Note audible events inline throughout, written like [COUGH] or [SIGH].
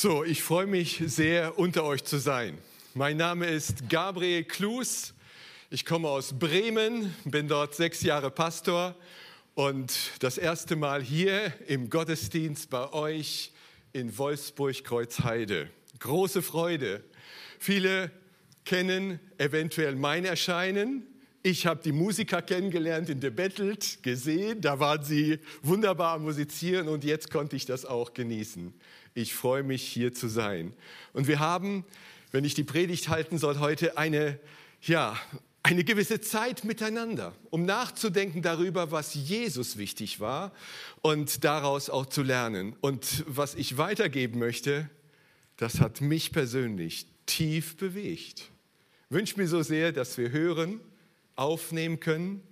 So, ich freue mich sehr, unter euch zu sein. Mein Name ist Gabriel Klus. Ich komme aus Bremen, bin dort sechs Jahre Pastor und das erste Mal hier im Gottesdienst bei euch in Wolfsburg-Kreuzheide. Große Freude. Viele kennen eventuell mein Erscheinen. Ich habe die Musiker kennengelernt in The Bettelt, gesehen, da waren sie wunderbar am Musizieren und jetzt konnte ich das auch genießen. Ich freue mich, hier zu sein. Und wir haben, wenn ich die Predigt halten soll, heute eine, ja, eine gewisse Zeit miteinander, um nachzudenken darüber, was Jesus wichtig war und daraus auch zu lernen. Und was ich weitergeben möchte, das hat mich persönlich tief bewegt. Ich wünsche mir so sehr, dass wir hören, aufnehmen können,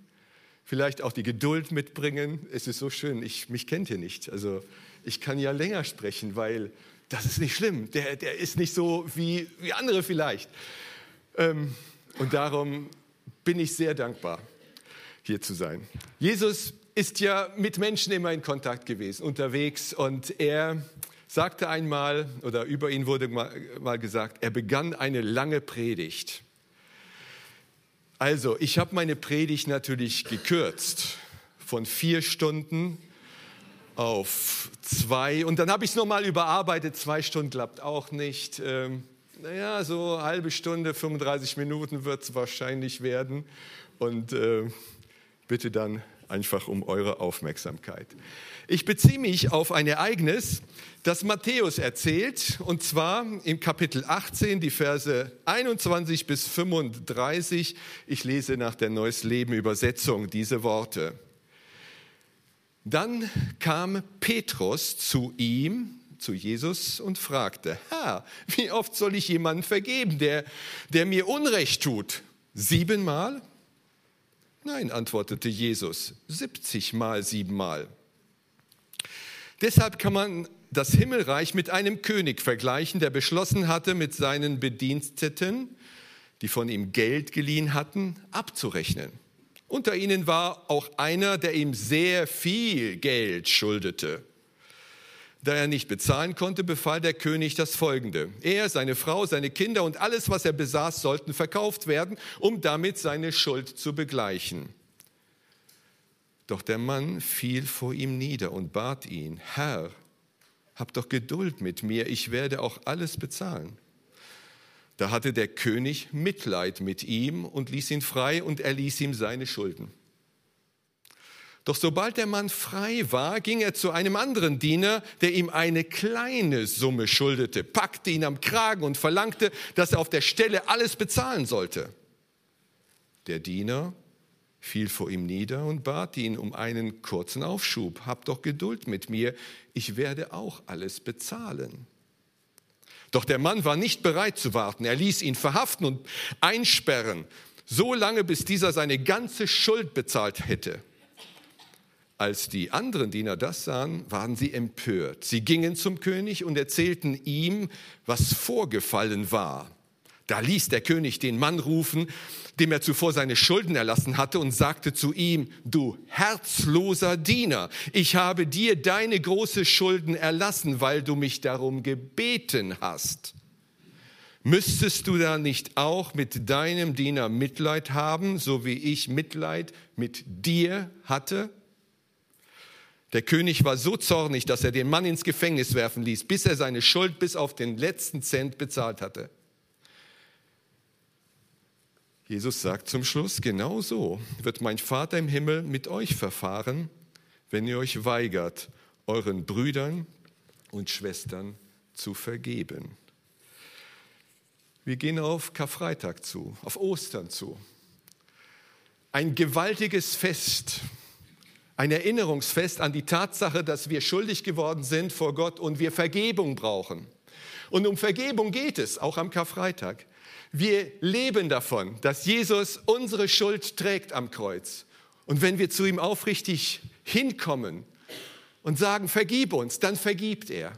vielleicht auch die Geduld mitbringen. Es ist so schön, ich, mich kennt ihr nicht. Also ich kann ja länger sprechen, weil das ist nicht schlimm. Der, der ist nicht so wie, wie andere vielleicht. Ähm, und darum bin ich sehr dankbar, hier zu sein. Jesus ist ja mit Menschen immer in Kontakt gewesen, unterwegs. Und er sagte einmal, oder über ihn wurde mal, mal gesagt, er begann eine lange Predigt. Also, ich habe meine Predigt natürlich gekürzt von vier Stunden auf zwei. Und dann habe ich es nochmal überarbeitet. Zwei Stunden klappt auch nicht. Ähm, naja, so halbe Stunde, 35 Minuten wird es wahrscheinlich werden. Und äh, bitte dann einfach um eure Aufmerksamkeit. Ich beziehe mich auf ein Ereignis, das Matthäus erzählt, und zwar im Kapitel 18, die Verse 21 bis 35. Ich lese nach der Neues Leben Übersetzung diese Worte. Dann kam Petrus zu ihm, zu Jesus und fragte, Herr, wie oft soll ich jemanden vergeben, der, der mir Unrecht tut? Siebenmal? Nein, antwortete Jesus, 70 mal siebenmal. Deshalb kann man das Himmelreich mit einem König vergleichen, der beschlossen hatte, mit seinen Bediensteten, die von ihm Geld geliehen hatten, abzurechnen. Unter ihnen war auch einer, der ihm sehr viel Geld schuldete. Da er nicht bezahlen konnte, befahl der König das Folgende. Er, seine Frau, seine Kinder und alles, was er besaß, sollten verkauft werden, um damit seine Schuld zu begleichen. Doch der Mann fiel vor ihm nieder und bat ihn, Herr, hab doch Geduld mit mir, ich werde auch alles bezahlen. Da hatte der König Mitleid mit ihm und ließ ihn frei und erließ ihm seine Schulden. Doch sobald der Mann frei war, ging er zu einem anderen Diener, der ihm eine kleine Summe schuldete, packte ihn am Kragen und verlangte, dass er auf der Stelle alles bezahlen sollte. Der Diener fiel vor ihm nieder und bat ihn um einen kurzen Aufschub. Hab doch Geduld mit mir, ich werde auch alles bezahlen. Doch der Mann war nicht bereit zu warten. Er ließ ihn verhaften und einsperren, so lange bis dieser seine ganze Schuld bezahlt hätte. Als die anderen Diener das sahen, waren sie empört. Sie gingen zum König und erzählten ihm, was vorgefallen war. Da ließ der König den Mann rufen, dem er zuvor seine Schulden erlassen hatte, und sagte zu ihm, du herzloser Diener, ich habe dir deine große Schulden erlassen, weil du mich darum gebeten hast. Müsstest du da nicht auch mit deinem Diener Mitleid haben, so wie ich Mitleid mit dir hatte? Der König war so zornig, dass er den Mann ins Gefängnis werfen ließ, bis er seine Schuld bis auf den letzten Cent bezahlt hatte. Jesus sagt zum Schluss, genau so wird mein Vater im Himmel mit euch verfahren, wenn ihr euch weigert, euren Brüdern und Schwestern zu vergeben. Wir gehen auf Karfreitag zu, auf Ostern zu. Ein gewaltiges Fest, ein Erinnerungsfest an die Tatsache, dass wir schuldig geworden sind vor Gott und wir Vergebung brauchen. Und um Vergebung geht es, auch am Karfreitag. Wir leben davon, dass Jesus unsere Schuld trägt am Kreuz. Und wenn wir zu ihm aufrichtig hinkommen und sagen, vergib uns, dann vergibt er.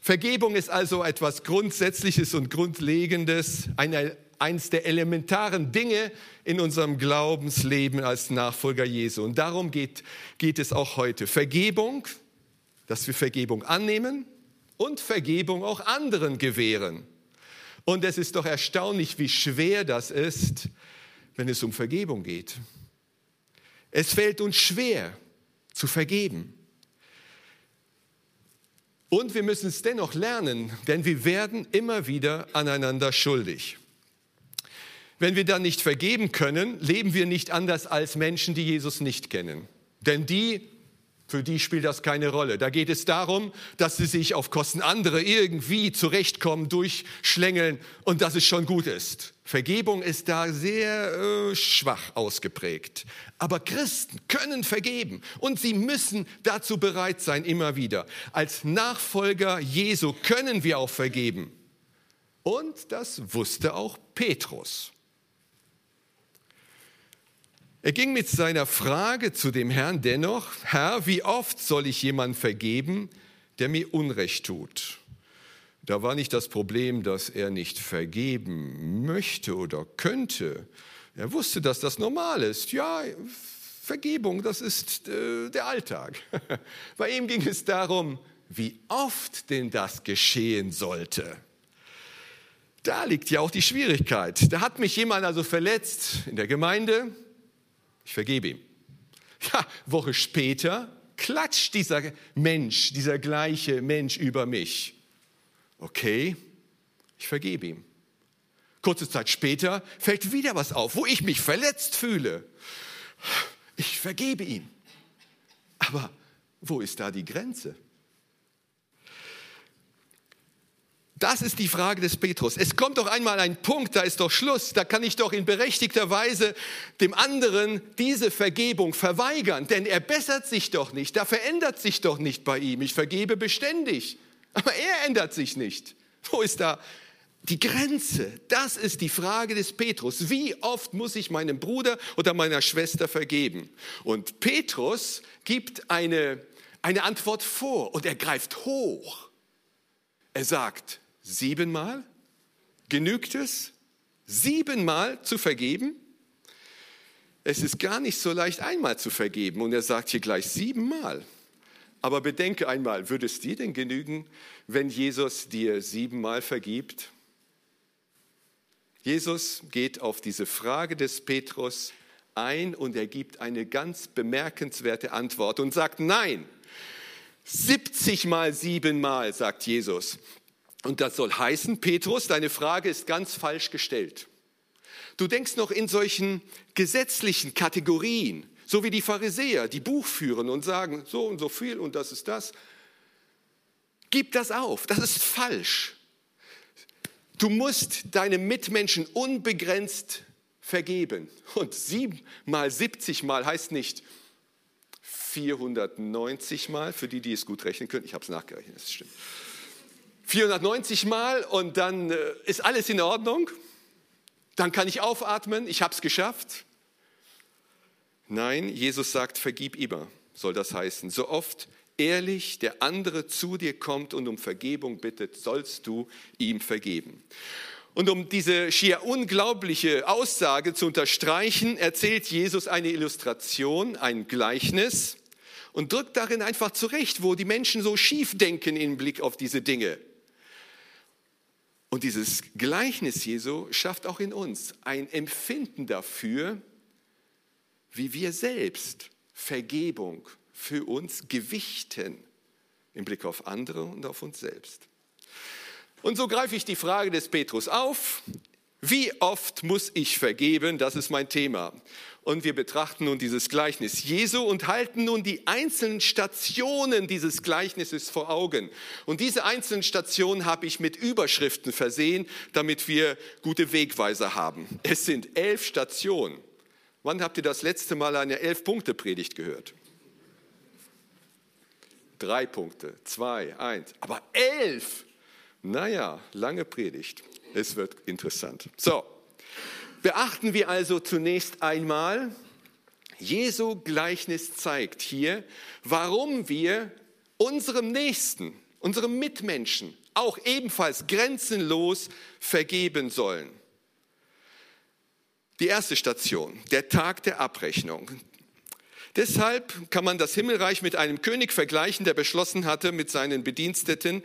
Vergebung ist also etwas Grundsätzliches und Grundlegendes, eine, eines der elementaren Dinge in unserem Glaubensleben als Nachfolger Jesu. Und darum geht, geht es auch heute. Vergebung, dass wir Vergebung annehmen und Vergebung auch anderen gewähren. Und es ist doch erstaunlich, wie schwer das ist, wenn es um Vergebung geht. Es fällt uns schwer zu vergeben. Und wir müssen es dennoch lernen, denn wir werden immer wieder aneinander schuldig. Wenn wir dann nicht vergeben können, leben wir nicht anders als Menschen, die Jesus nicht kennen. Denn die für die spielt das keine Rolle. Da geht es darum, dass sie sich auf Kosten anderer irgendwie zurechtkommen, durchschlängeln und dass es schon gut ist. Vergebung ist da sehr äh, schwach ausgeprägt. Aber Christen können vergeben und sie müssen dazu bereit sein, immer wieder. Als Nachfolger Jesu können wir auch vergeben. Und das wusste auch Petrus. Er ging mit seiner Frage zu dem Herrn dennoch, Herr, wie oft soll ich jemand vergeben, der mir Unrecht tut? Da war nicht das Problem, dass er nicht vergeben möchte oder könnte. Er wusste, dass das normal ist. Ja, Vergebung, das ist äh, der Alltag. [LAUGHS] Bei ihm ging es darum, wie oft denn das geschehen sollte. Da liegt ja auch die Schwierigkeit. Da hat mich jemand also verletzt in der Gemeinde, ich vergebe ihm. Ja, Woche später klatscht dieser Mensch, dieser gleiche Mensch über mich. Okay, ich vergebe ihm. Kurze Zeit später fällt wieder was auf, wo ich mich verletzt fühle. Ich vergebe ihm. Aber wo ist da die Grenze? Das ist die Frage des Petrus. Es kommt doch einmal ein Punkt, da ist doch Schluss. Da kann ich doch in berechtigter Weise dem anderen diese Vergebung verweigern, denn er bessert sich doch nicht. Da verändert sich doch nicht bei ihm. Ich vergebe beständig, aber er ändert sich nicht. Wo ist da die Grenze? Das ist die Frage des Petrus. Wie oft muss ich meinem Bruder oder meiner Schwester vergeben? Und Petrus gibt eine, eine Antwort vor und er greift hoch. Er sagt, Siebenmal? Genügt es, siebenmal zu vergeben? Es ist gar nicht so leicht, einmal zu vergeben. Und er sagt hier gleich siebenmal. Aber bedenke einmal, würde es dir denn genügen, wenn Jesus dir siebenmal vergibt? Jesus geht auf diese Frage des Petrus ein und er gibt eine ganz bemerkenswerte Antwort und sagt nein. 70 mal siebenmal, sagt Jesus. Und das soll heißen, Petrus, deine Frage ist ganz falsch gestellt. Du denkst noch in solchen gesetzlichen Kategorien, so wie die Pharisäer, die Buch führen und sagen, so und so viel und das ist das. Gib das auf, das ist falsch. Du musst deinem Mitmenschen unbegrenzt vergeben. Und sieben mal 70 mal heißt nicht 490 mal, für die, die es gut rechnen können. Ich habe es nachgerechnet, das stimmt. 490 Mal und dann äh, ist alles in Ordnung. Dann kann ich aufatmen, ich habe es geschafft. Nein, Jesus sagt, vergib immer, soll das heißen. So oft ehrlich der andere zu dir kommt und um Vergebung bittet, sollst du ihm vergeben. Und um diese schier unglaubliche Aussage zu unterstreichen, erzählt Jesus eine Illustration, ein Gleichnis und drückt darin einfach zurecht, wo die Menschen so schief denken im Blick auf diese Dinge. Und dieses Gleichnis Jesu schafft auch in uns ein Empfinden dafür, wie wir selbst Vergebung für uns gewichten im Blick auf andere und auf uns selbst. Und so greife ich die Frage des Petrus auf. Wie oft muss ich vergeben? Das ist mein Thema. Und wir betrachten nun dieses Gleichnis Jesu und halten nun die einzelnen Stationen dieses Gleichnisses vor Augen. Und diese einzelnen Stationen habe ich mit Überschriften versehen, damit wir gute Wegweiser haben. Es sind elf Stationen. Wann habt ihr das letzte Mal eine Elf-Punkte-Predigt gehört? Drei Punkte, zwei, eins, aber elf. Naja, lange Predigt. Es wird interessant. So, beachten wir also zunächst einmal, Jesu Gleichnis zeigt hier, warum wir unserem Nächsten, unserem Mitmenschen auch ebenfalls grenzenlos vergeben sollen. Die erste Station, der Tag der Abrechnung. Deshalb kann man das Himmelreich mit einem König vergleichen, der beschlossen hatte mit seinen Bediensteten,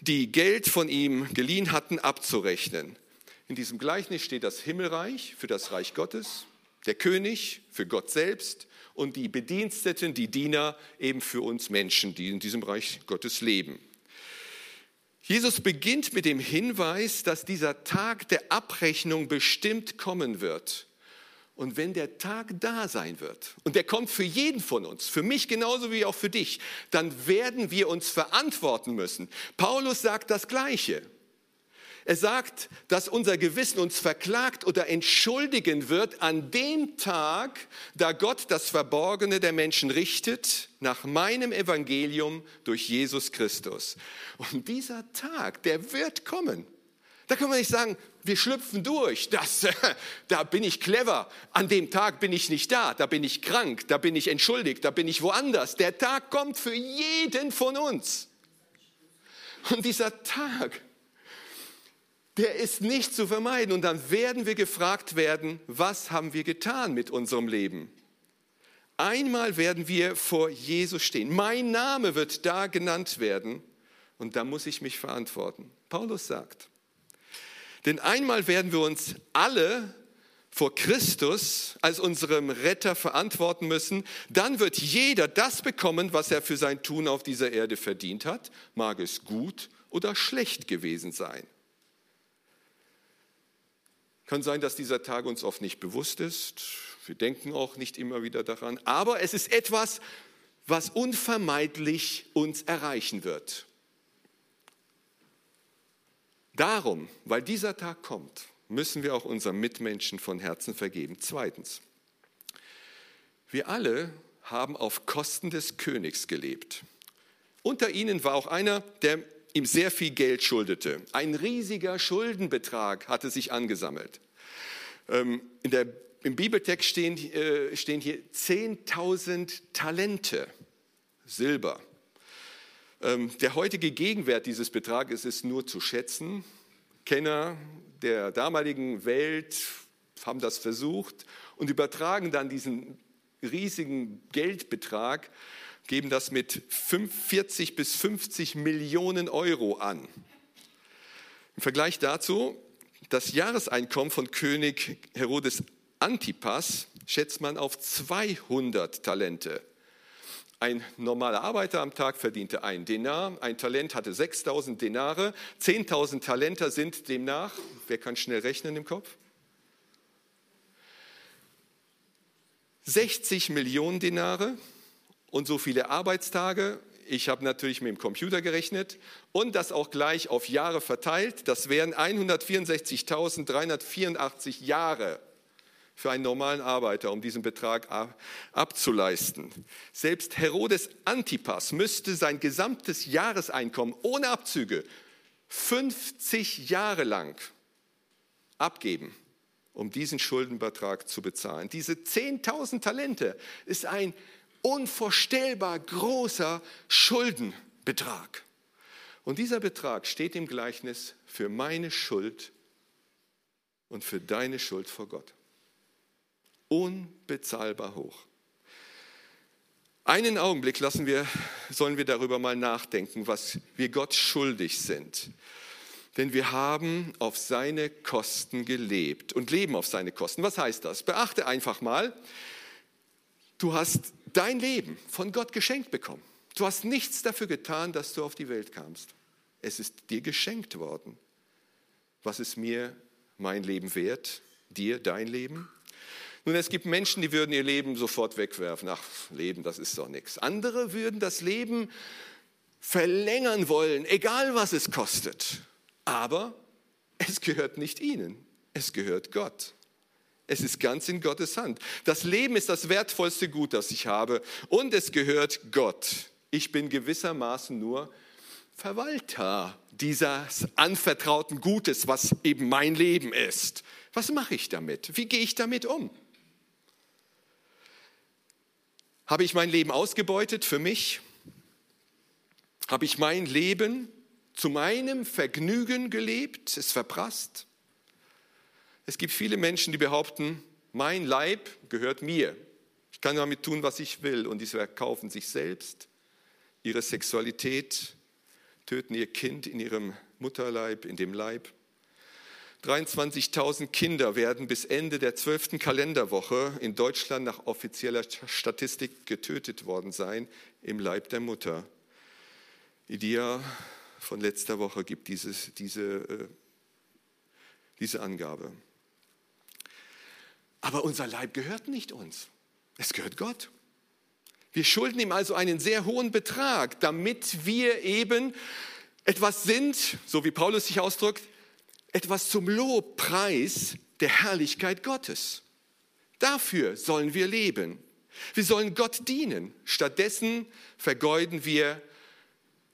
die Geld von ihm geliehen hatten, abzurechnen. In diesem Gleichnis steht das Himmelreich für das Reich Gottes, der König für Gott selbst und die Bediensteten, die Diener eben für uns Menschen, die in diesem Reich Gottes leben. Jesus beginnt mit dem Hinweis, dass dieser Tag der Abrechnung bestimmt kommen wird. Und wenn der Tag da sein wird, und der kommt für jeden von uns, für mich genauso wie auch für dich, dann werden wir uns verantworten müssen. Paulus sagt das Gleiche. Er sagt, dass unser Gewissen uns verklagt oder entschuldigen wird an dem Tag, da Gott das Verborgene der Menschen richtet, nach meinem Evangelium durch Jesus Christus. Und dieser Tag, der wird kommen. Da kann man nicht sagen, wir schlüpfen durch, das, [LAUGHS] da bin ich clever, an dem Tag bin ich nicht da, da bin ich krank, da bin ich entschuldigt, da bin ich woanders. Der Tag kommt für jeden von uns. Und dieser Tag, der ist nicht zu vermeiden. Und dann werden wir gefragt werden, was haben wir getan mit unserem Leben? Einmal werden wir vor Jesus stehen. Mein Name wird da genannt werden und da muss ich mich verantworten. Paulus sagt, denn einmal werden wir uns alle vor Christus als unserem Retter verantworten müssen, dann wird jeder das bekommen, was er für sein Tun auf dieser Erde verdient hat, mag es gut oder schlecht gewesen sein. Kann sein, dass dieser Tag uns oft nicht bewusst ist. Wir denken auch nicht immer wieder daran. Aber es ist etwas, was unvermeidlich uns erreichen wird. Darum, weil dieser Tag kommt, müssen wir auch unseren Mitmenschen von Herzen vergeben. Zweitens, wir alle haben auf Kosten des Königs gelebt. Unter ihnen war auch einer, der ihm sehr viel Geld schuldete. Ein riesiger Schuldenbetrag hatte sich angesammelt. Ähm, in der, Im Bibeltext stehen, äh, stehen hier 10.000 Talente Silber. Ähm, der heutige Gegenwert dieses Betrages ist nur zu schätzen. Kenner der damaligen Welt haben das versucht und übertragen dann diesen riesigen Geldbetrag geben das mit 40 bis 50 Millionen Euro an. Im Vergleich dazu, das Jahreseinkommen von König Herodes Antipas schätzt man auf 200 Talente. Ein normaler Arbeiter am Tag verdiente ein Denar, ein Talent hatte 6000 Denare, 10.000 Talenter sind demnach, wer kann schnell rechnen im Kopf? 60 Millionen Denare, und so viele Arbeitstage. Ich habe natürlich mit dem Computer gerechnet und das auch gleich auf Jahre verteilt. Das wären 164.384 Jahre für einen normalen Arbeiter, um diesen Betrag abzuleisten. Selbst Herodes Antipas müsste sein gesamtes Jahreseinkommen ohne Abzüge 50 Jahre lang abgeben, um diesen Schuldenbetrag zu bezahlen. Diese 10.000 Talente ist ein unvorstellbar großer Schuldenbetrag. Und dieser Betrag steht im Gleichnis für meine Schuld und für deine Schuld vor Gott. Unbezahlbar hoch. Einen Augenblick lassen wir, sollen wir darüber mal nachdenken, was wir Gott schuldig sind. Denn wir haben auf seine Kosten gelebt und leben auf seine Kosten. Was heißt das? Beachte einfach mal, Du hast dein Leben von Gott geschenkt bekommen. Du hast nichts dafür getan, dass du auf die Welt kamst. Es ist dir geschenkt worden. Was ist mir mein Leben wert? Dir dein Leben? Nun, es gibt Menschen, die würden ihr Leben sofort wegwerfen. Ach, Leben, das ist doch nichts. Andere würden das Leben verlängern wollen, egal was es kostet. Aber es gehört nicht ihnen, es gehört Gott. Es ist ganz in Gottes Hand. Das Leben ist das wertvollste Gut, das ich habe und es gehört Gott. Ich bin gewissermaßen nur Verwalter dieses anvertrauten Gutes, was eben mein Leben ist. Was mache ich damit? Wie gehe ich damit um? Habe ich mein Leben ausgebeutet für mich? Habe ich mein Leben zu meinem Vergnügen gelebt, es verprasst? Es gibt viele Menschen, die behaupten, mein Leib gehört mir. Ich kann damit tun, was ich will. Und sie verkaufen sich selbst, ihre Sexualität, töten ihr Kind in ihrem Mutterleib, in dem Leib. 23.000 Kinder werden bis Ende der 12. Kalenderwoche in Deutschland nach offizieller Statistik getötet worden sein im Leib der Mutter. IDEA von letzter Woche gibt dieses, diese, äh, diese Angabe. Aber unser Leib gehört nicht uns, es gehört Gott. Wir schulden ihm also einen sehr hohen Betrag, damit wir eben etwas sind, so wie Paulus sich ausdrückt, etwas zum Lobpreis der Herrlichkeit Gottes. Dafür sollen wir leben. Wir sollen Gott dienen. Stattdessen vergeuden wir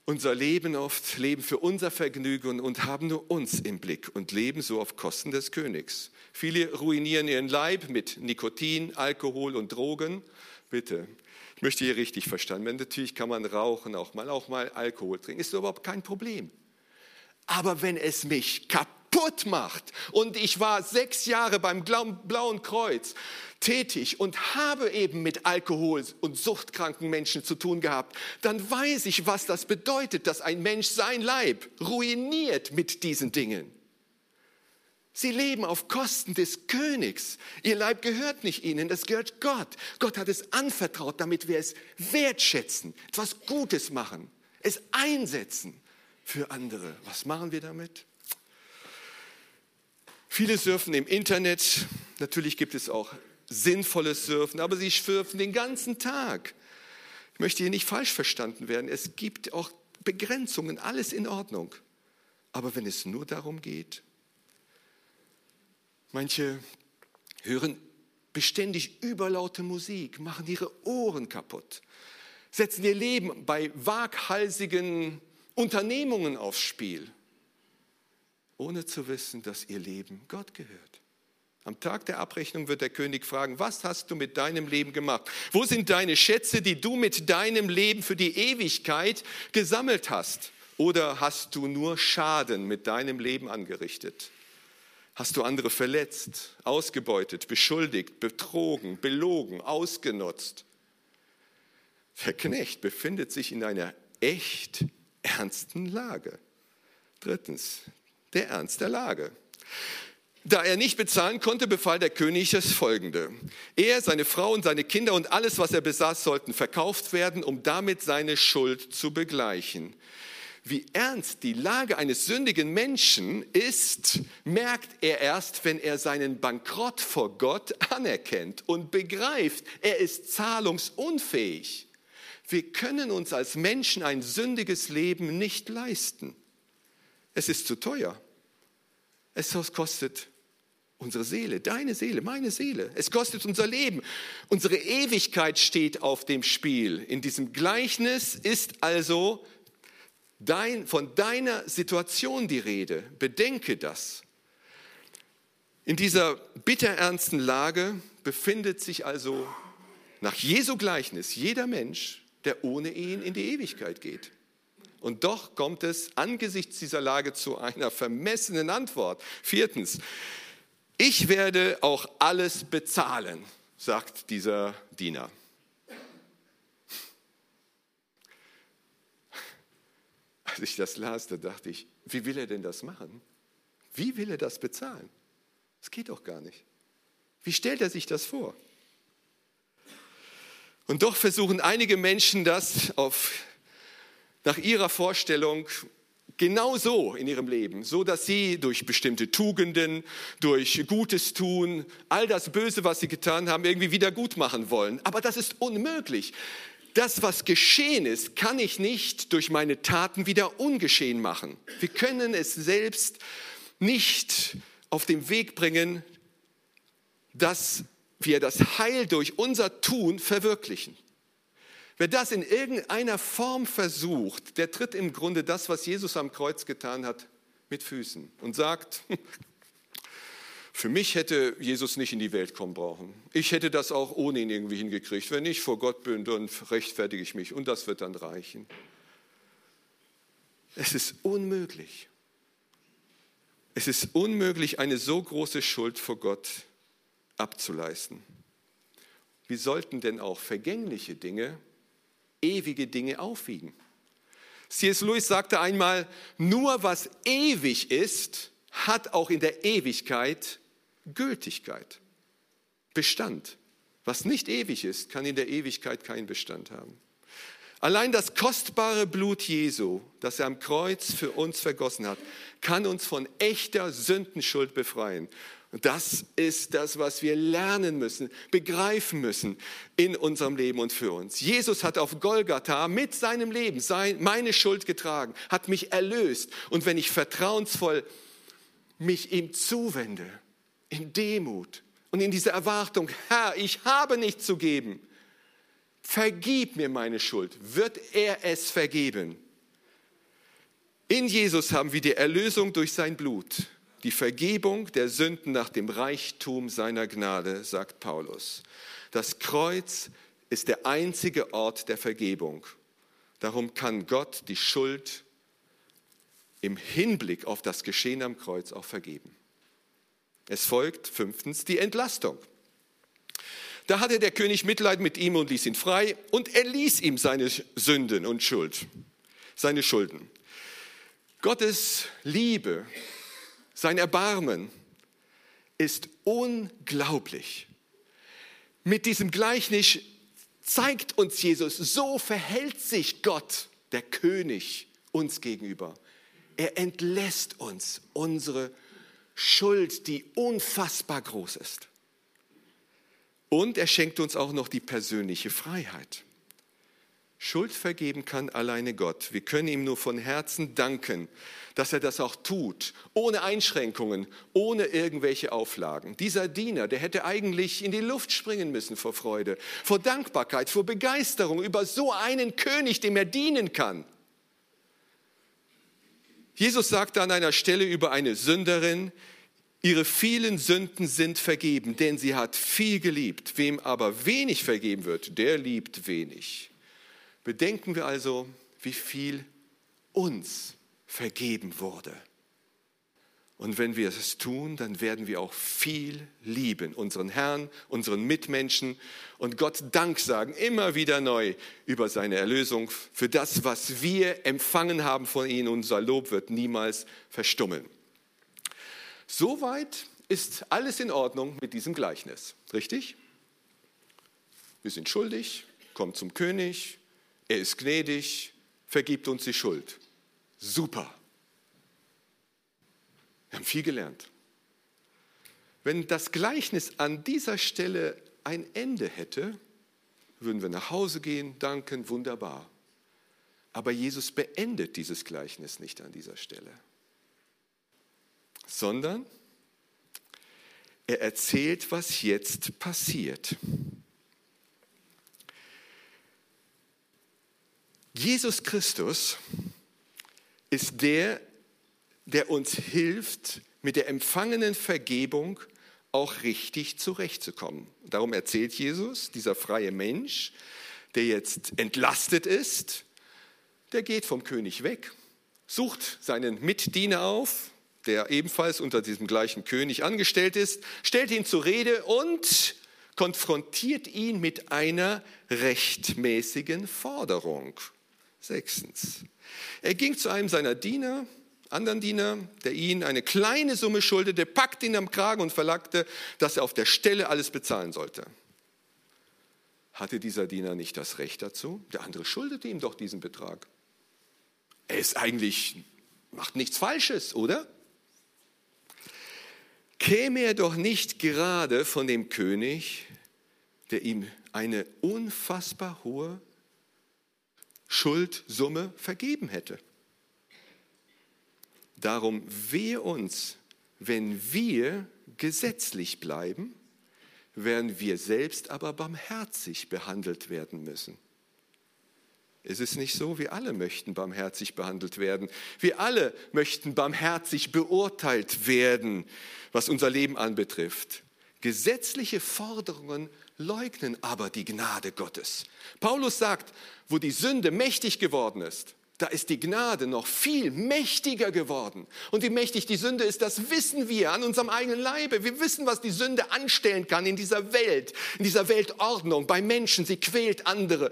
unser Leben oft, leben für unser Vergnügen und haben nur uns im Blick und leben so auf Kosten des Königs. Viele ruinieren ihren Leib mit Nikotin, Alkohol und Drogen. Bitte, ich möchte hier richtig verstanden werden. Natürlich kann man rauchen, auch mal, auch mal Alkohol trinken. Ist überhaupt kein Problem. Aber wenn es mich kaputt kaputt macht. Und ich war sechs Jahre beim Blauen Kreuz tätig und habe eben mit Alkohol und suchtkranken Menschen zu tun gehabt, dann weiß ich, was das bedeutet, dass ein Mensch sein Leib ruiniert mit diesen Dingen. Sie leben auf Kosten des Königs. Ihr Leib gehört nicht ihnen, das gehört Gott. Gott hat es anvertraut, damit wir es wertschätzen, etwas Gutes machen, es einsetzen für andere. Was machen wir damit? Viele surfen im Internet. Natürlich gibt es auch sinnvolles Surfen, aber sie surfen den ganzen Tag. Ich möchte hier nicht falsch verstanden werden. Es gibt auch Begrenzungen, alles in Ordnung. Aber wenn es nur darum geht, manche hören beständig überlaute Musik, machen ihre Ohren kaputt, setzen ihr Leben bei waghalsigen Unternehmungen aufs Spiel ohne zu wissen, dass ihr Leben Gott gehört. Am Tag der Abrechnung wird der König fragen, was hast du mit deinem Leben gemacht? Wo sind deine Schätze, die du mit deinem Leben für die Ewigkeit gesammelt hast? Oder hast du nur Schaden mit deinem Leben angerichtet? Hast du andere verletzt, ausgebeutet, beschuldigt, betrogen, belogen, ausgenutzt? Der Knecht befindet sich in einer echt ernsten Lage. Drittens, der Ernst der Lage. Da er nicht bezahlen konnte, befahl der König das Folgende. Er, seine Frau und seine Kinder und alles, was er besaß, sollten verkauft werden, um damit seine Schuld zu begleichen. Wie ernst die Lage eines sündigen Menschen ist, merkt er erst, wenn er seinen Bankrott vor Gott anerkennt und begreift, er ist zahlungsunfähig. Wir können uns als Menschen ein sündiges Leben nicht leisten. Es ist zu teuer. Es kostet unsere Seele, deine Seele, meine Seele. Es kostet unser Leben. Unsere Ewigkeit steht auf dem Spiel. In diesem Gleichnis ist also dein, von deiner Situation die Rede. Bedenke das. In dieser bitterernsten Lage befindet sich also nach Jesu Gleichnis jeder Mensch, der ohne ihn in die Ewigkeit geht. Und doch kommt es angesichts dieser Lage zu einer vermessenen Antwort. Viertens, ich werde auch alles bezahlen, sagt dieser Diener. Als ich das las, da dachte ich, wie will er denn das machen? Wie will er das bezahlen? Das geht doch gar nicht. Wie stellt er sich das vor? Und doch versuchen einige Menschen das auf nach ihrer Vorstellung genau so in ihrem Leben, so dass sie durch bestimmte Tugenden, durch Gutes tun, all das Böse, was sie getan haben, irgendwie wieder gut machen wollen. Aber das ist unmöglich. Das, was geschehen ist, kann ich nicht durch meine Taten wieder ungeschehen machen. Wir können es selbst nicht auf den Weg bringen, dass wir das Heil durch unser Tun verwirklichen. Wer das in irgendeiner Form versucht, der tritt im Grunde das, was Jesus am Kreuz getan hat, mit Füßen und sagt, [LAUGHS] für mich hätte Jesus nicht in die Welt kommen brauchen. Ich hätte das auch ohne ihn irgendwie hingekriegt. Wenn ich vor Gott bin, dann rechtfertige ich mich und das wird dann reichen. Es ist unmöglich. Es ist unmöglich, eine so große Schuld vor Gott abzuleisten. Wie sollten denn auch vergängliche Dinge ewige Dinge aufwiegen. C.S. Lewis sagte einmal, nur was ewig ist, hat auch in der Ewigkeit Gültigkeit, Bestand. Was nicht ewig ist, kann in der Ewigkeit keinen Bestand haben. Allein das kostbare Blut Jesu, das er am Kreuz für uns vergossen hat, kann uns von echter Sündenschuld befreien. Und das ist das, was wir lernen müssen, begreifen müssen in unserem Leben und für uns. Jesus hat auf Golgatha mit seinem Leben sein, meine Schuld getragen, hat mich erlöst. Und wenn ich vertrauensvoll mich ihm zuwende, in Demut und in dieser Erwartung, Herr, ich habe nichts zu geben, vergib mir meine Schuld, wird er es vergeben. In Jesus haben wir die Erlösung durch sein Blut die Vergebung der Sünden nach dem Reichtum seiner Gnade, sagt Paulus. Das Kreuz ist der einzige Ort der Vergebung. Darum kann Gott die Schuld im Hinblick auf das Geschehen am Kreuz auch vergeben. Es folgt fünftens die Entlastung. Da hatte der König Mitleid mit ihm und ließ ihn frei und er ließ ihm seine Sünden und Schuld, seine Schulden. Gottes Liebe sein Erbarmen ist unglaublich. Mit diesem Gleichnis zeigt uns Jesus, so verhält sich Gott, der König, uns gegenüber. Er entlässt uns unsere Schuld, die unfassbar groß ist. Und er schenkt uns auch noch die persönliche Freiheit. Schuld vergeben kann alleine Gott. Wir können ihm nur von Herzen danken, dass er das auch tut, ohne Einschränkungen, ohne irgendwelche Auflagen. Dieser Diener, der hätte eigentlich in die Luft springen müssen vor Freude, vor Dankbarkeit, vor Begeisterung über so einen König, dem er dienen kann. Jesus sagte an einer Stelle über eine Sünderin, ihre vielen Sünden sind vergeben, denn sie hat viel geliebt. Wem aber wenig vergeben wird, der liebt wenig. Bedenken wir also, wie viel uns vergeben wurde. Und wenn wir es tun, dann werden wir auch viel lieben, unseren Herrn, unseren Mitmenschen und Gott Dank sagen, immer wieder neu über seine Erlösung, für das, was wir empfangen haben von ihm. Unser Lob wird niemals verstummen. Soweit ist alles in Ordnung mit diesem Gleichnis, richtig? Wir sind schuldig, kommt zum König, er ist gnädig, vergibt uns die Schuld. Super. Wir haben viel gelernt. Wenn das Gleichnis an dieser Stelle ein Ende hätte, würden wir nach Hause gehen, danken, wunderbar. Aber Jesus beendet dieses Gleichnis nicht an dieser Stelle, sondern er erzählt, was jetzt passiert. Jesus Christus ist der, der uns hilft, mit der empfangenen Vergebung auch richtig zurechtzukommen. Darum erzählt Jesus, dieser freie Mensch, der jetzt entlastet ist, der geht vom König weg, sucht seinen Mitdiener auf, der ebenfalls unter diesem gleichen König angestellt ist, stellt ihn zur Rede und konfrontiert ihn mit einer rechtmäßigen Forderung. Sechstens, er ging zu einem seiner Diener, anderen Diener, der ihn eine kleine Summe schuldete, packte ihn am Kragen und verlangte, dass er auf der Stelle alles bezahlen sollte. Hatte dieser Diener nicht das Recht dazu? Der andere schuldete ihm doch diesen Betrag. Er ist eigentlich, macht nichts Falsches, oder? Käme er doch nicht gerade von dem König, der ihm eine unfassbar hohe Schuldsumme vergeben hätte. Darum wehe uns, wenn wir gesetzlich bleiben, werden wir selbst aber barmherzig behandelt werden müssen. Es ist nicht so, wir alle möchten barmherzig behandelt werden. Wir alle möchten barmherzig beurteilt werden, was unser Leben anbetrifft. Gesetzliche Forderungen leugnen aber die Gnade Gottes. Paulus sagt, wo die Sünde mächtig geworden ist, da ist die Gnade noch viel mächtiger geworden. Und wie mächtig die Sünde ist, das wissen wir an unserem eigenen Leibe. Wir wissen, was die Sünde anstellen kann in dieser Welt, in dieser Weltordnung, bei Menschen. Sie quält andere.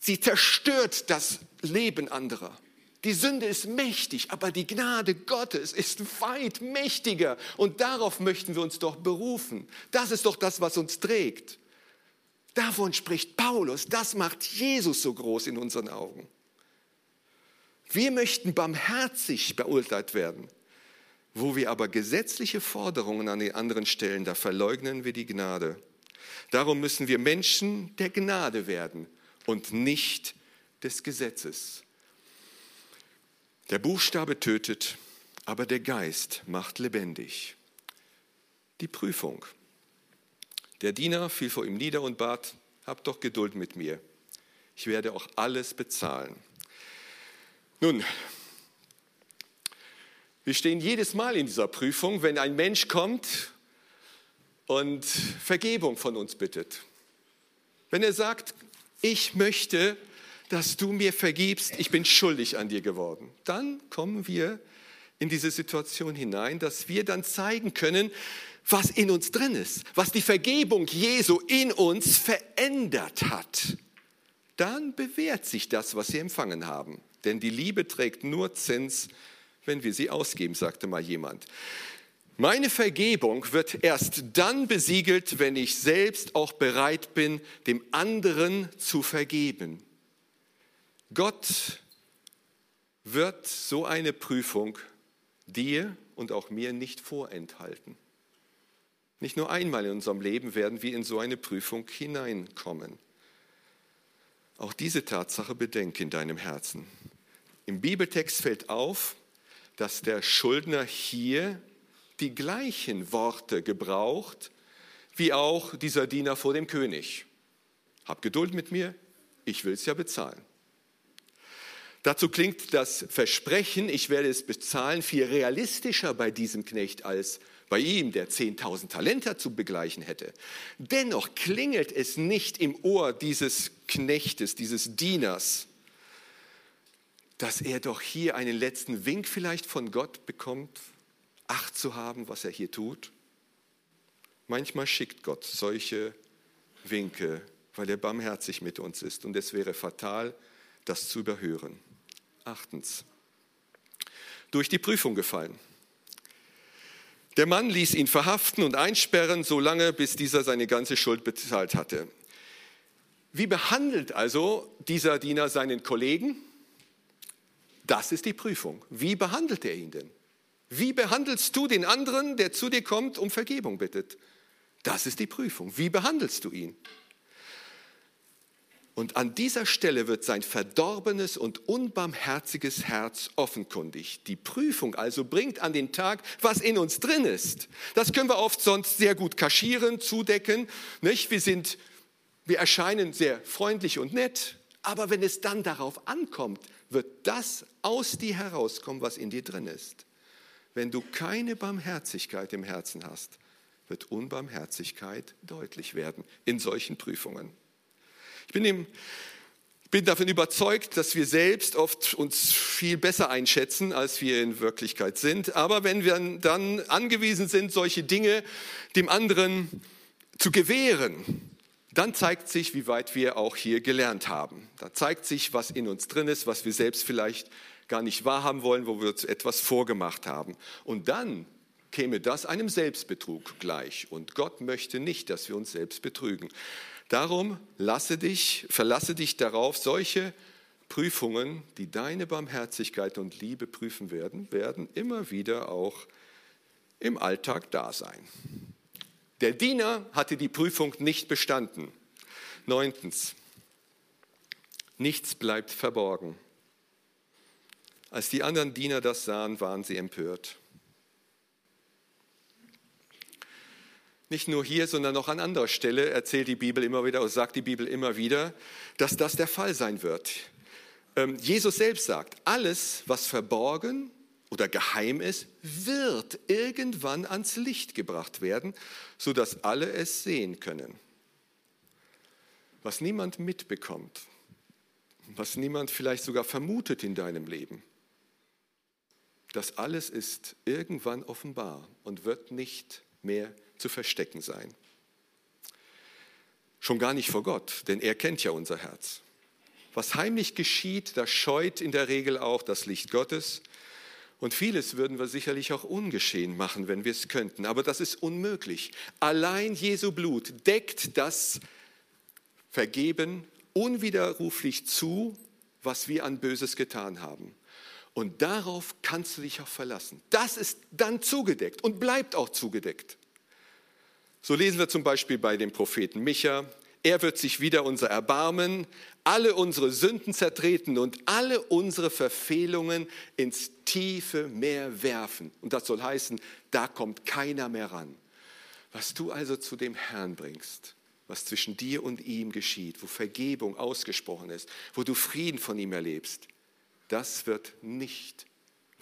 Sie zerstört das Leben anderer. Die Sünde ist mächtig, aber die Gnade Gottes ist weit mächtiger. Und darauf möchten wir uns doch berufen. Das ist doch das, was uns trägt. Davon spricht Paulus. Das macht Jesus so groß in unseren Augen. Wir möchten barmherzig beurteilt werden. Wo wir aber gesetzliche Forderungen an den anderen stellen, da verleugnen wir die Gnade. Darum müssen wir Menschen der Gnade werden und nicht des Gesetzes. Der Buchstabe tötet, aber der Geist macht lebendig. Die Prüfung. Der Diener fiel vor ihm nieder und bat, hab doch Geduld mit mir. Ich werde auch alles bezahlen. Nun, wir stehen jedes Mal in dieser Prüfung, wenn ein Mensch kommt und Vergebung von uns bittet. Wenn er sagt, ich möchte, dass du mir vergibst, ich bin schuldig an dir geworden, dann kommen wir in diese Situation hinein, dass wir dann zeigen können, was in uns drin ist, was die Vergebung Jesu in uns verändert hat. Dann bewährt sich das, was sie empfangen haben. Denn die Liebe trägt nur Zins, wenn wir sie ausgeben, sagte mal jemand. Meine Vergebung wird erst dann besiegelt, wenn ich selbst auch bereit bin, dem anderen zu vergeben. Gott wird so eine Prüfung dir und auch mir nicht vorenthalten. Nicht nur einmal in unserem Leben werden wir in so eine Prüfung hineinkommen. Auch diese Tatsache bedenke in deinem Herzen. Im Bibeltext fällt auf, dass der Schuldner hier die gleichen Worte gebraucht wie auch dieser Diener vor dem König. Hab Geduld mit mir, ich will es ja bezahlen. Dazu klingt das Versprechen, ich werde es bezahlen, viel realistischer bei diesem Knecht als bei ihm, der 10.000 Talente zu begleichen hätte. Dennoch klingelt es nicht im Ohr dieses Knechtes, dieses Dieners, dass er doch hier einen letzten Wink vielleicht von Gott bekommt, Acht zu haben, was er hier tut? Manchmal schickt Gott solche Winke, weil er barmherzig mit uns ist und es wäre fatal, das zu überhören. Achtens, durch die Prüfung gefallen. Der Mann ließ ihn verhaften und einsperren, solange bis dieser seine ganze Schuld bezahlt hatte. Wie behandelt also dieser Diener seinen Kollegen? Das ist die Prüfung. Wie behandelt er ihn denn? Wie behandelst du den anderen, der zu dir kommt, um Vergebung bittet? Das ist die Prüfung. Wie behandelst du ihn? Und an dieser Stelle wird sein verdorbenes und unbarmherziges Herz offenkundig. Die Prüfung also bringt an den Tag, was in uns drin ist. Das können wir oft sonst sehr gut kaschieren, zudecken. Nicht? Wir, sind, wir erscheinen sehr freundlich und nett, aber wenn es dann darauf ankommt, wird das aus dir herauskommen, was in dir drin ist. Wenn du keine Barmherzigkeit im Herzen hast, wird Unbarmherzigkeit deutlich werden in solchen Prüfungen. Ich bin, dem, bin davon überzeugt, dass wir selbst oft uns viel besser einschätzen, als wir in Wirklichkeit sind. Aber wenn wir dann angewiesen sind, solche Dinge dem anderen zu gewähren, dann zeigt sich, wie weit wir auch hier gelernt haben. Da zeigt sich, was in uns drin ist, was wir selbst vielleicht gar nicht wahrhaben wollen, wo wir uns etwas vorgemacht haben. Und dann käme das einem Selbstbetrug gleich. Und Gott möchte nicht, dass wir uns selbst betrügen. Darum lasse dich, verlasse dich darauf, solche Prüfungen, die deine Barmherzigkeit und Liebe prüfen werden, werden immer wieder auch im Alltag da sein. Der Diener hatte die Prüfung nicht bestanden. Neuntens, nichts bleibt verborgen. Als die anderen Diener das sahen, waren sie empört. Nicht nur hier, sondern auch an anderer Stelle erzählt die Bibel immer wieder, oder sagt die Bibel immer wieder, dass das der Fall sein wird. Ähm, Jesus selbst sagt, alles, was verborgen oder geheim ist, wird irgendwann ans Licht gebracht werden, sodass alle es sehen können. Was niemand mitbekommt, was niemand vielleicht sogar vermutet in deinem Leben, das alles ist irgendwann offenbar und wird nicht mehr zu verstecken sein. Schon gar nicht vor Gott, denn er kennt ja unser Herz. Was heimlich geschieht, das scheut in der Regel auch das Licht Gottes. Und vieles würden wir sicherlich auch ungeschehen machen, wenn wir es könnten. Aber das ist unmöglich. Allein Jesu Blut deckt das Vergeben unwiderruflich zu, was wir an Böses getan haben. Und darauf kannst du dich auch verlassen. Das ist dann zugedeckt und bleibt auch zugedeckt. So lesen wir zum Beispiel bei dem Propheten Micha, er wird sich wieder unser Erbarmen, alle unsere Sünden zertreten und alle unsere Verfehlungen ins tiefe Meer werfen. Und das soll heißen, da kommt keiner mehr ran. Was du also zu dem Herrn bringst, was zwischen dir und ihm geschieht, wo Vergebung ausgesprochen ist, wo du Frieden von ihm erlebst, das wird nicht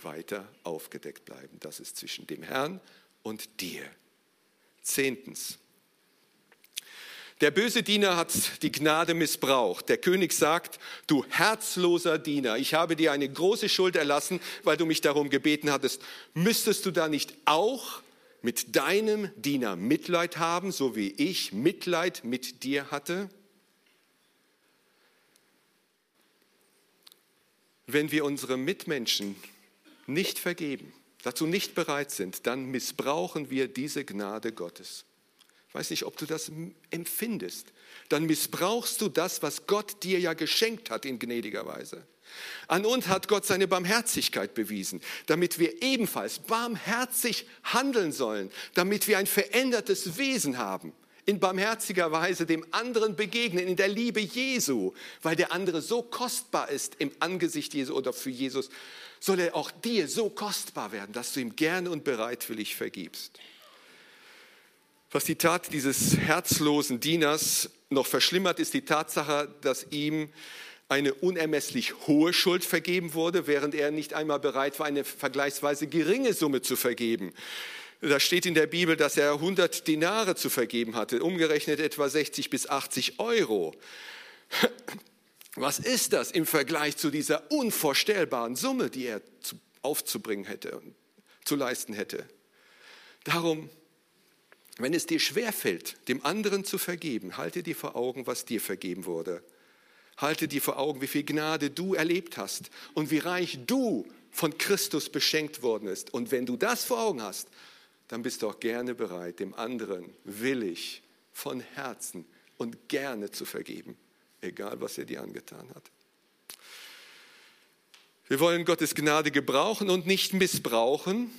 weiter aufgedeckt bleiben. Das ist zwischen dem Herrn und dir. Zehntens. Der böse Diener hat die Gnade missbraucht. Der König sagt, du herzloser Diener, ich habe dir eine große Schuld erlassen, weil du mich darum gebeten hattest. Müsstest du da nicht auch mit deinem Diener Mitleid haben, so wie ich Mitleid mit dir hatte? Wenn wir unsere Mitmenschen nicht vergeben, dazu nicht bereit sind, dann missbrauchen wir diese Gnade Gottes. Ich weiß nicht, ob du das empfindest. Dann missbrauchst du das, was Gott dir ja geschenkt hat in gnädiger Weise. An uns hat Gott seine Barmherzigkeit bewiesen, damit wir ebenfalls barmherzig handeln sollen, damit wir ein verändertes Wesen haben in barmherziger Weise dem anderen begegnen, in der Liebe Jesu, weil der andere so kostbar ist im Angesicht Jesu oder für Jesus, soll er auch dir so kostbar werden, dass du ihm gerne und bereitwillig vergibst. Was die Tat dieses herzlosen Dieners noch verschlimmert, ist die Tatsache, dass ihm eine unermesslich hohe Schuld vergeben wurde, während er nicht einmal bereit war, eine vergleichsweise geringe Summe zu vergeben. Da steht in der Bibel, dass er 100 Dinare zu vergeben hatte, umgerechnet etwa 60 bis 80 Euro. Was ist das im Vergleich zu dieser unvorstellbaren Summe, die er aufzubringen hätte und zu leisten hätte? Darum, wenn es dir schwerfällt, dem anderen zu vergeben, halte dir vor Augen, was dir vergeben wurde. Halte dir vor Augen, wie viel Gnade du erlebt hast und wie reich du von Christus beschenkt worden ist. Und wenn du das vor Augen hast, dann bist du auch gerne bereit, dem anderen willig, von Herzen und gerne zu vergeben, egal was er dir angetan hat. Wir wollen Gottes Gnade gebrauchen und nicht missbrauchen,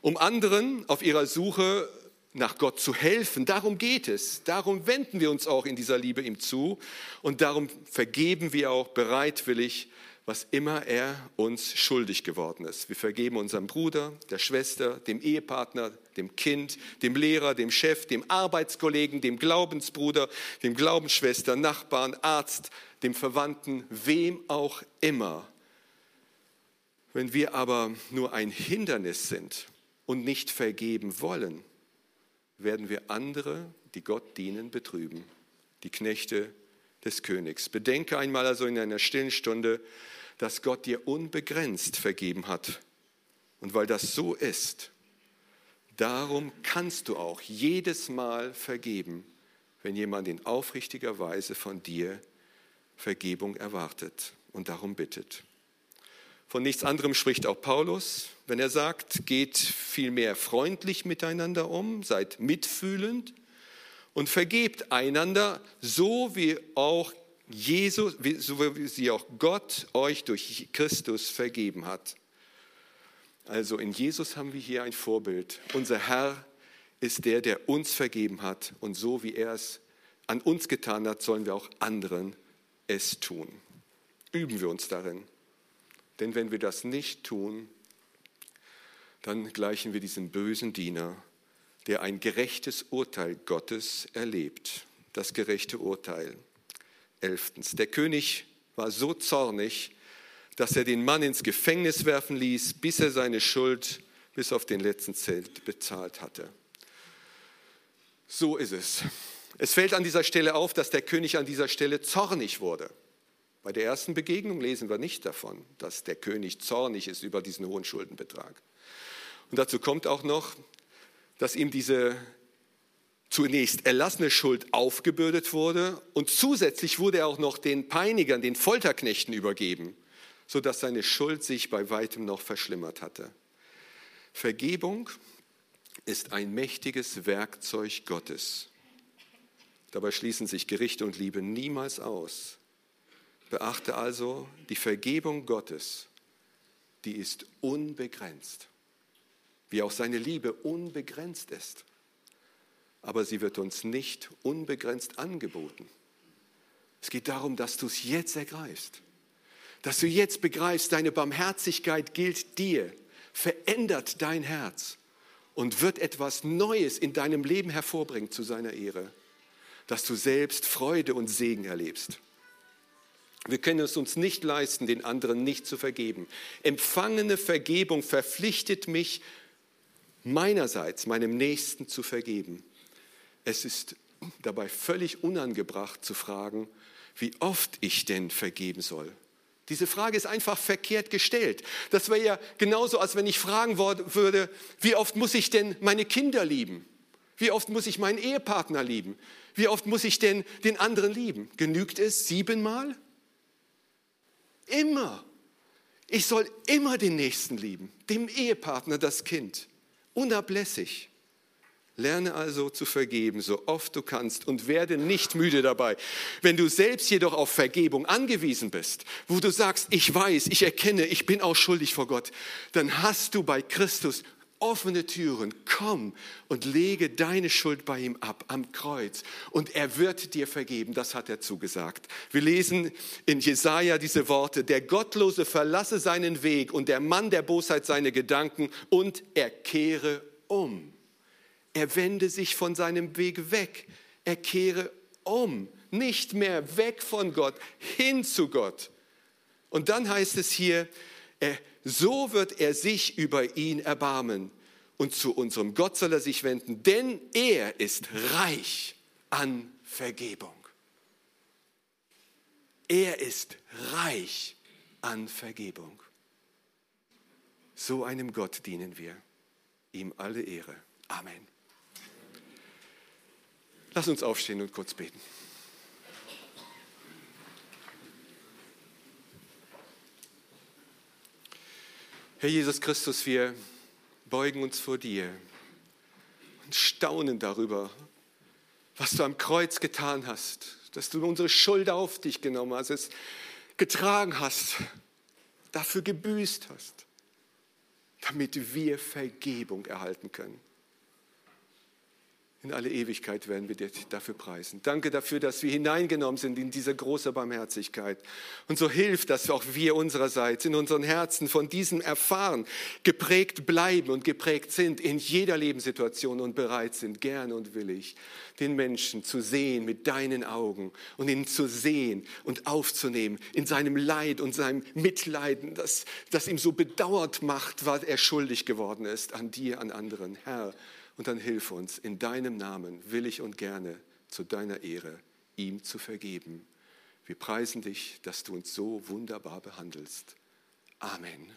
um anderen auf ihrer Suche nach Gott zu helfen. Darum geht es. Darum wenden wir uns auch in dieser Liebe ihm zu und darum vergeben wir auch bereitwillig was immer er uns schuldig geworden ist. Wir vergeben unserem Bruder, der Schwester, dem Ehepartner, dem Kind, dem Lehrer, dem Chef, dem Arbeitskollegen, dem Glaubensbruder, dem Glaubensschwester, Nachbarn, Arzt, dem Verwandten, wem auch immer. Wenn wir aber nur ein Hindernis sind und nicht vergeben wollen, werden wir andere, die Gott dienen, betrüben, die Knechte des Königs. Bedenke einmal also in einer stillen Stunde, dass Gott dir unbegrenzt vergeben hat. Und weil das so ist, darum kannst du auch jedes Mal vergeben, wenn jemand in aufrichtiger Weise von dir Vergebung erwartet und darum bittet. Von nichts anderem spricht auch Paulus, wenn er sagt, geht vielmehr freundlich miteinander um, seid mitfühlend und vergebt einander, so wie auch Jesus, so wie sie auch Gott euch durch Christus vergeben hat. Also in Jesus haben wir hier ein Vorbild. Unser Herr ist der, der uns vergeben hat. Und so wie er es an uns getan hat, sollen wir auch anderen es tun. Üben wir uns darin. Denn wenn wir das nicht tun, dann gleichen wir diesem bösen Diener, der ein gerechtes Urteil Gottes erlebt. Das gerechte Urteil. Elftens. Der König war so zornig, dass er den Mann ins Gefängnis werfen ließ, bis er seine Schuld bis auf den letzten Zelt bezahlt hatte. So ist es. Es fällt an dieser Stelle auf, dass der König an dieser Stelle zornig wurde. Bei der ersten Begegnung lesen wir nicht davon, dass der König zornig ist über diesen hohen Schuldenbetrag. Und dazu kommt auch noch, dass ihm diese zunächst erlassene Schuld aufgebürdet wurde und zusätzlich wurde er auch noch den Peinigern, den Folterknechten übergeben, sodass seine Schuld sich bei weitem noch verschlimmert hatte. Vergebung ist ein mächtiges Werkzeug Gottes. Dabei schließen sich Gericht und Liebe niemals aus. Beachte also, die Vergebung Gottes, die ist unbegrenzt, wie auch seine Liebe unbegrenzt ist aber sie wird uns nicht unbegrenzt angeboten. Es geht darum, dass du es jetzt ergreifst, dass du jetzt begreifst, deine Barmherzigkeit gilt dir, verändert dein Herz und wird etwas Neues in deinem Leben hervorbringen zu seiner Ehre, dass du selbst Freude und Segen erlebst. Wir können es uns nicht leisten, den anderen nicht zu vergeben. Empfangene Vergebung verpflichtet mich, meinerseits meinem Nächsten zu vergeben. Es ist dabei völlig unangebracht zu fragen, wie oft ich denn vergeben soll. Diese Frage ist einfach verkehrt gestellt. Das wäre ja genauso, als wenn ich fragen würde, wie oft muss ich denn meine Kinder lieben? Wie oft muss ich meinen Ehepartner lieben? Wie oft muss ich denn den anderen lieben? Genügt es siebenmal? Immer. Ich soll immer den Nächsten lieben, dem Ehepartner das Kind. Unablässig. Lerne also zu vergeben, so oft du kannst und werde nicht müde dabei. Wenn du selbst jedoch auf Vergebung angewiesen bist, wo du sagst, ich weiß, ich erkenne, ich bin auch schuldig vor Gott, dann hast du bei Christus offene Türen. Komm und lege deine Schuld bei ihm ab am Kreuz und er wird dir vergeben. Das hat er zugesagt. Wir lesen in Jesaja diese Worte: Der Gottlose verlasse seinen Weg und der Mann der Bosheit seine Gedanken und er kehre um. Er wende sich von seinem Weg weg. Er kehre um. Nicht mehr weg von Gott, hin zu Gott. Und dann heißt es hier, er, so wird er sich über ihn erbarmen. Und zu unserem Gott soll er sich wenden, denn er ist reich an Vergebung. Er ist reich an Vergebung. So einem Gott dienen wir. Ihm alle Ehre. Amen. Lass uns aufstehen und kurz beten. Herr Jesus Christus, wir beugen uns vor dir und staunen darüber, was du am Kreuz getan hast, dass du unsere Schuld auf dich genommen hast, es getragen hast, dafür gebüßt hast, damit wir Vergebung erhalten können. In alle Ewigkeit werden wir dir dafür preisen. Danke dafür, dass wir hineingenommen sind in diese große Barmherzigkeit. Und so hilft, dass auch wir unsererseits in unseren Herzen von diesem Erfahren geprägt bleiben und geprägt sind in jeder Lebenssituation und bereit sind, gern und willig, den Menschen zu sehen mit deinen Augen und ihn zu sehen und aufzunehmen in seinem Leid und seinem Mitleiden, das, das ihm so bedauert macht, was er schuldig geworden ist an dir, an anderen. Herr, und dann hilf uns, in deinem Namen willig und gerne zu deiner Ehre, ihm zu vergeben. Wir preisen dich, dass du uns so wunderbar behandelst. Amen.